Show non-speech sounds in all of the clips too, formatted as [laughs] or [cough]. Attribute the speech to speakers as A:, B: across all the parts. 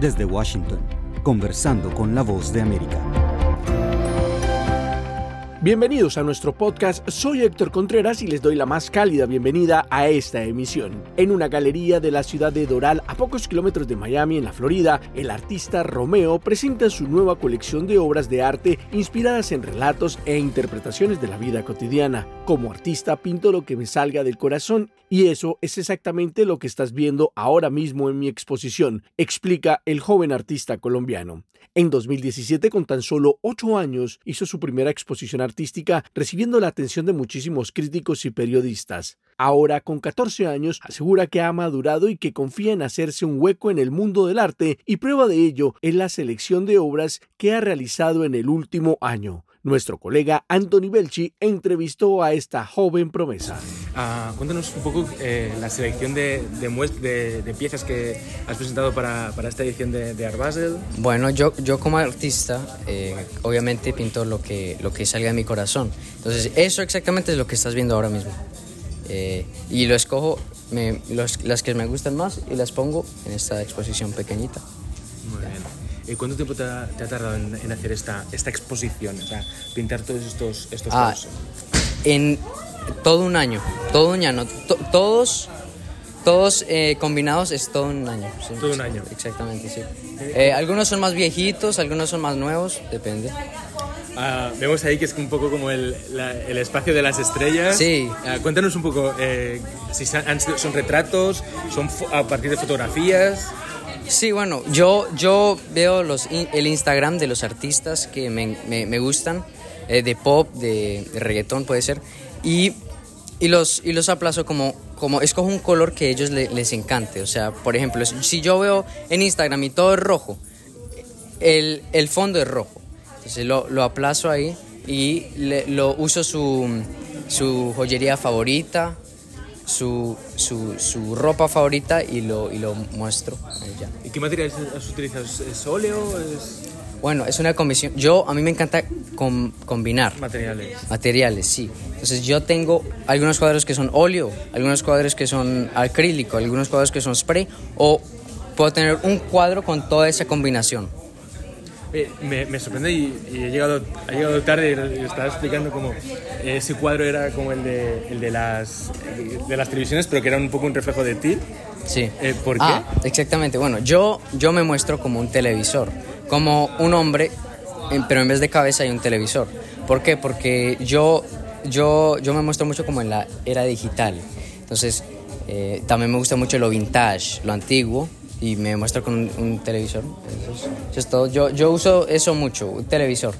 A: Desde Washington, conversando con la voz de América.
B: Bienvenidos a nuestro podcast, soy Héctor Contreras y les doy la más cálida bienvenida a esta emisión. En una galería de la ciudad de Doral, a pocos kilómetros de Miami, en la Florida, el artista Romeo presenta su nueva colección de obras de arte inspiradas en relatos e interpretaciones de la vida cotidiana. Como artista pinto lo que me salga del corazón y eso es exactamente lo que estás viendo ahora mismo en mi exposición, explica el joven artista colombiano. En 2017, con tan solo 8 años, hizo su primera exposición artística, recibiendo la atención de muchísimos críticos y periodistas. Ahora, con 14 años, asegura que ha madurado y que confía en hacerse un hueco en el mundo del arte, y prueba de ello es la selección de obras que ha realizado en el último año. Nuestro colega Anthony Belchi entrevistó a esta joven promesa.
C: Ah, cuéntanos un poco eh, la selección de, de, piezas que has presentado para, para esta edición de, de, Art Basel.
D: Bueno, yo, yo como artista, eh, obviamente pinto lo que, lo que salga de mi corazón. Entonces, eso exactamente es lo que estás viendo ahora mismo. Eh, y lo escojo, las que me gustan más y las pongo en esta exposición pequeñita.
C: Muy bien. ¿Y cuánto tiempo te ha, tardado en, hacer esta, esta exposición? O sea, pintar todos estos, estos
D: ah, En todo un año, todo un año. todos todos eh, combinados es todo un año.
C: todo un año.
D: Exactamente, sí. Eh, algunos son más viejitos, algunos son más nuevos, depende.
C: Ah, vemos ahí que es un poco como el, el espacio de las estrellas.
D: Sí.
C: Ah, cuéntanos un poco eh, si son retratos, son a partir de fotografías.
D: Sí, bueno, yo, yo veo los, el Instagram de los artistas que me, me, gustan, eh, de pop, de, reggaetón puede ser, y, y, los, y los aplazo como, como, escojo un color que a ellos les encante. O sea, por ejemplo, si yo veo en Instagram y todo es rojo, el, el fondo es rojo. Entonces lo, lo aplazo ahí y lo uso su, su joyería favorita, su, su, su, ropa favorita y lo, y lo muestro.
C: ¿Y qué materiales has utilizado? ¿Es óleo? Es...
D: Bueno, es una comisión. Yo, a mí me encanta combinar.
C: Materiales.
D: Materiales, sí. Entonces yo tengo algunos cuadros que son óleo, algunos cuadros que son acrílico, algunos cuadros que son spray, o puedo tener un cuadro con toda esa combinación.
C: Eh, me, sorprende y, he llegado, ha llegado tarde y estaba explicando cómo ese cuadro era como el de, el de, las, de las televisiones, pero que era un poco un reflejo de ti.
D: Sí.
C: Eh, ¿Por
D: ah,
C: qué?
D: exactamente. Bueno, yo, yo me muestro como un televisor, como un hombre, pero en vez de cabeza hay un televisor. ¿Por qué? Porque yo, yo, yo me muestro mucho como en la era digital. Entonces, eh, también me gusta mucho lo vintage, lo antiguo y me muestro con un, televisor. Eso es, todo. Yo, yo uso eso mucho, un televisor.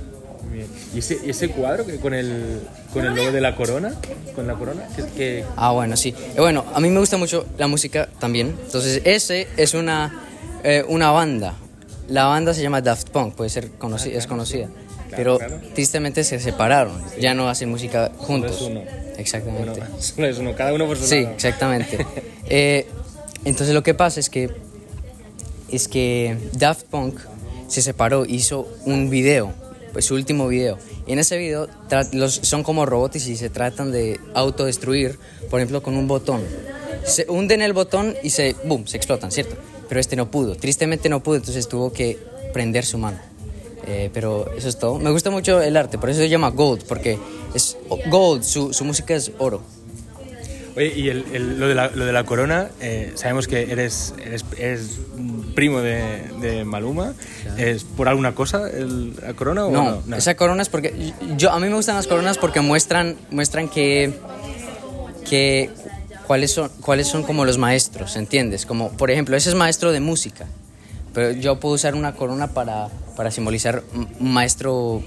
C: ¿Y ese, ese cuadro que con el, con el logo de la corona? ¿Con la corona? Que,
D: Ah, bueno, sí. Eh, bueno, a mí me gusta mucho la música también. Entonces, ese es una, eh, una banda. La banda se llama Daft Punk, puede ser conocida, es conocida. pero tristemente se separaron. Ya no hacen música juntos.
C: Solo es uno.
D: Exactamente. [laughs]
C: solo es uno, cada uno por su
D: Sí, exactamente. [laughs] Eh, entonces, lo que pasa es que es que Daft Punk se separó, hizo un video, pues su último video. Y en ese video los, son como robots y se tratan de autodestruir, por ejemplo, con un botón. Se hunden el botón y se, boom, se explotan, ¿cierto? Pero este no pudo, tristemente no pudo, entonces tuvo que prender su mano. Eh, pero eso es todo. Me gusta mucho el arte, por eso se llama Gold, porque es Gold, su, su música es oro.
C: Oye, y el, lo, de la, lo, de la, corona, eh, sabemos que eres, eres, primo de, de, Maluma. ¿Es por alguna cosa el, la corona o
D: no, no, esa corona es porque... Yo, a mí me gustan las coronas porque muestran, muestran que, que cuáles, son, cuáles son como los maestros, ¿entiendes? Como, por ejemplo, ese es maestro de música, pero yo puedo usar una corona para, para simbolizar un maestro,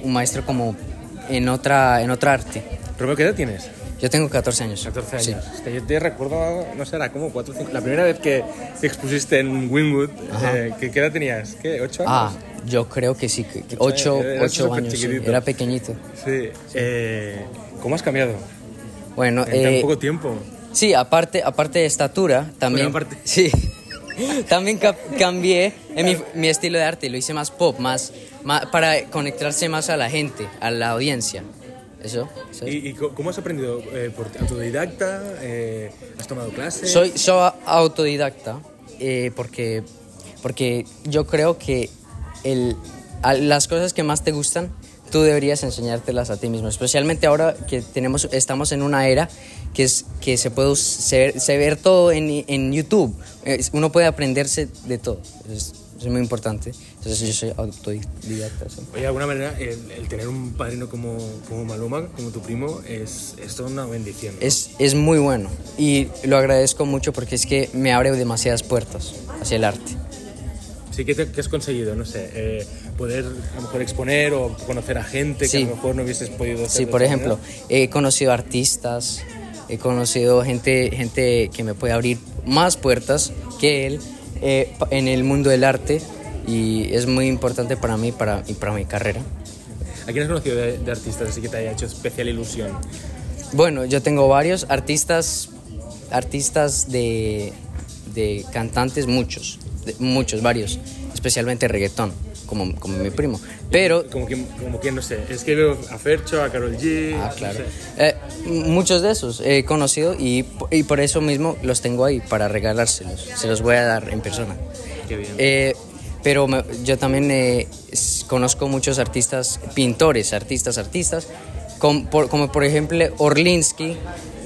D: un maestro como en otra, en otra arte.
C: ¿Pero qué edad tienes?
D: Yo tengo 14 años.
C: 14 años. Sí. yo te recuerdo, no sé, era como 4 5. La primera vez que te expusiste en Winwood, eh, ¿qué, edad tenías? ¿Qué? ¿8 años?
D: Ah, yo creo que sí, 8, 8 años. Sí. Era pequeñito.
C: Sí. Eh, ¿Cómo has cambiado?
D: Bueno,
C: en tan eh, poco tiempo.
D: Sí, aparte, aparte de estatura, también.
C: Bueno, aparte... [laughs]
D: Sí. también cambié en mi, mi, estilo de arte, lo hice más pop, más, más para conectarse más a la gente, a la audiencia. Eso.
C: ¿Y, cómo has aprendido? Eh, ¿Por autodidacta? Eh, ¿Has tomado clases?
D: Soy, soy autodidacta eh, porque porque yo creo que el, las cosas que más te gustan, tú deberías enseñártelas a ti mismo, especialmente ahora que tenemos, estamos en una era que, es, que se puede se, ver todo en, en YouTube, uno puede aprenderse de todo, es, es muy importante. Entonces yo soy autodidacta.
C: Oye, de alguna manera, el, tener un padrino como, como, Maluma, como tu primo, es, es toda una bendición.
D: Es, es muy bueno y lo agradezco mucho porque es que me abre demasiadas puertas hacia el arte.
C: Sí, ¿qué, te, has conseguido? No sé, eh, poder a lo mejor exponer o conocer a gente que a lo mejor no hubieses podido hacer.
D: Sí, por ejemplo, he conocido artistas, he conocido gente, gente que me puede abrir más puertas que él eh, en el mundo del arte y es muy importante para mí para, y para mi carrera.
C: ¿A quién has conocido de, artistas así que te haya hecho especial ilusión?
D: Bueno, yo tengo varios artistas, artistas de, de cantantes, muchos, muchos, varios, especialmente reggaetón, como, como mi primo. Pero...
C: Como quien, como no sé, es que veo a Fercho, a Carol G...
D: Ah, claro. Eh, muchos de esos he conocido y, y, por eso mismo los tengo ahí, para regalárselos. Se los voy a dar en persona.
C: Qué bien.
D: Eh, pero yo también eh, conozco muchos artistas, pintores, artistas, artistas, como por, como por ejemplo Orlinsky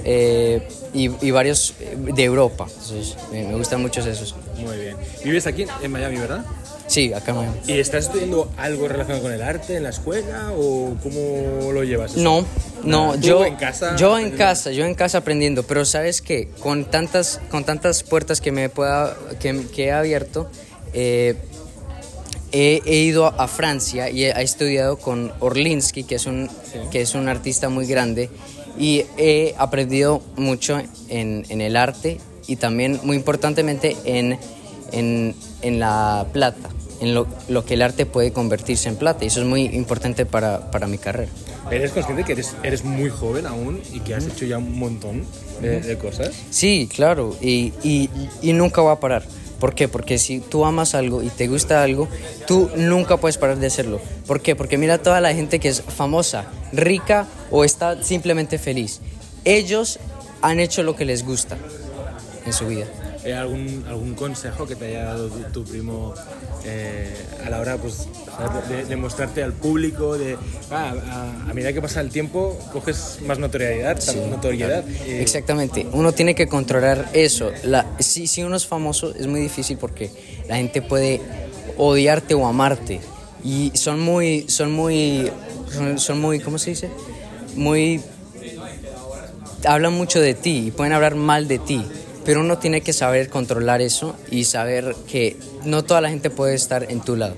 D: eh, y, varios de Europa. Entonces, me, gustan muchos esos.
C: Muy bien. ¿Vives aquí en Miami, verdad?
D: Sí, acá Miami.
C: ¿Y estás estudiando algo relacionado con el arte en la escuela o cómo lo llevas?
D: No, no, yo en casa. Yo en casa, yo en casa aprendiendo, pero sabes qué, con tantas, con tantas puertas que me pueda, que, que he abierto. Eh, he, ido a Francia y he, estudiado con Orlinsky, que es, un, que es un artista muy grande, y he aprendido mucho en, en el arte y también, muy importantemente, en, en, en la plata, en lo, lo, que el arte puede convertirse en plata, y eso es muy importante para, para mi carrera.
C: ¿Eres consciente que eres, eres, muy joven aún y que has hecho ya un montón de, de cosas?
D: Sí, claro, y, y, y nunca va a parar. ¿Por qué? Porque si tú amas algo y te gusta algo, tú nunca puedes parar de hacerlo. ¿Por qué? Porque mira toda la gente que es famosa, rica o está simplemente feliz. Ellos han hecho lo que les gusta en su vida.
C: ¿Hay algún, algún consejo que te haya dado tu, primo eh, a la hora pues, de, mostrarte al público? De, ah, a, medida que pasa el tiempo, coges más notoriedad. notoriedad
D: Exactamente. Uno tiene que controlar eso. La, si, si uno es famoso, es muy difícil porque la gente puede odiarte o amarte. Y son muy, son muy, son, son muy, ¿cómo se dice? Muy hablan mucho de ti y pueden hablar mal de ti pero uno tiene que saber controlar eso y saber que no toda la gente puede estar en tu lado.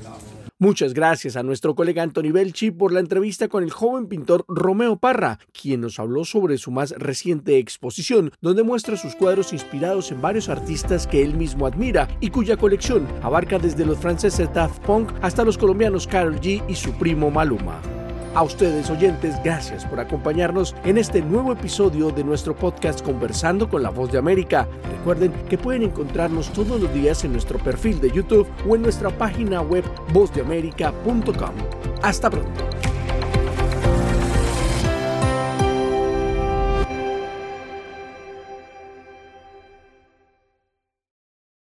B: Muchas gracias a nuestro colega Anthony Belchi por la entrevista con el joven pintor Romeo Parra, quien nos habló sobre su más reciente exposición, donde muestra sus cuadros inspirados en varios artistas que él mismo admira y cuya colección abarca desde los franceses Daft Punk hasta los colombianos Carol G y su primo Maluma. A ustedes oyentes, gracias por acompañarnos en este nuevo episodio de nuestro podcast Conversando con la Voz de América. Recuerden que pueden encontrarnos todos los días en nuestro perfil de YouTube o en nuestra página web vozdeamerica.com. Hasta pronto.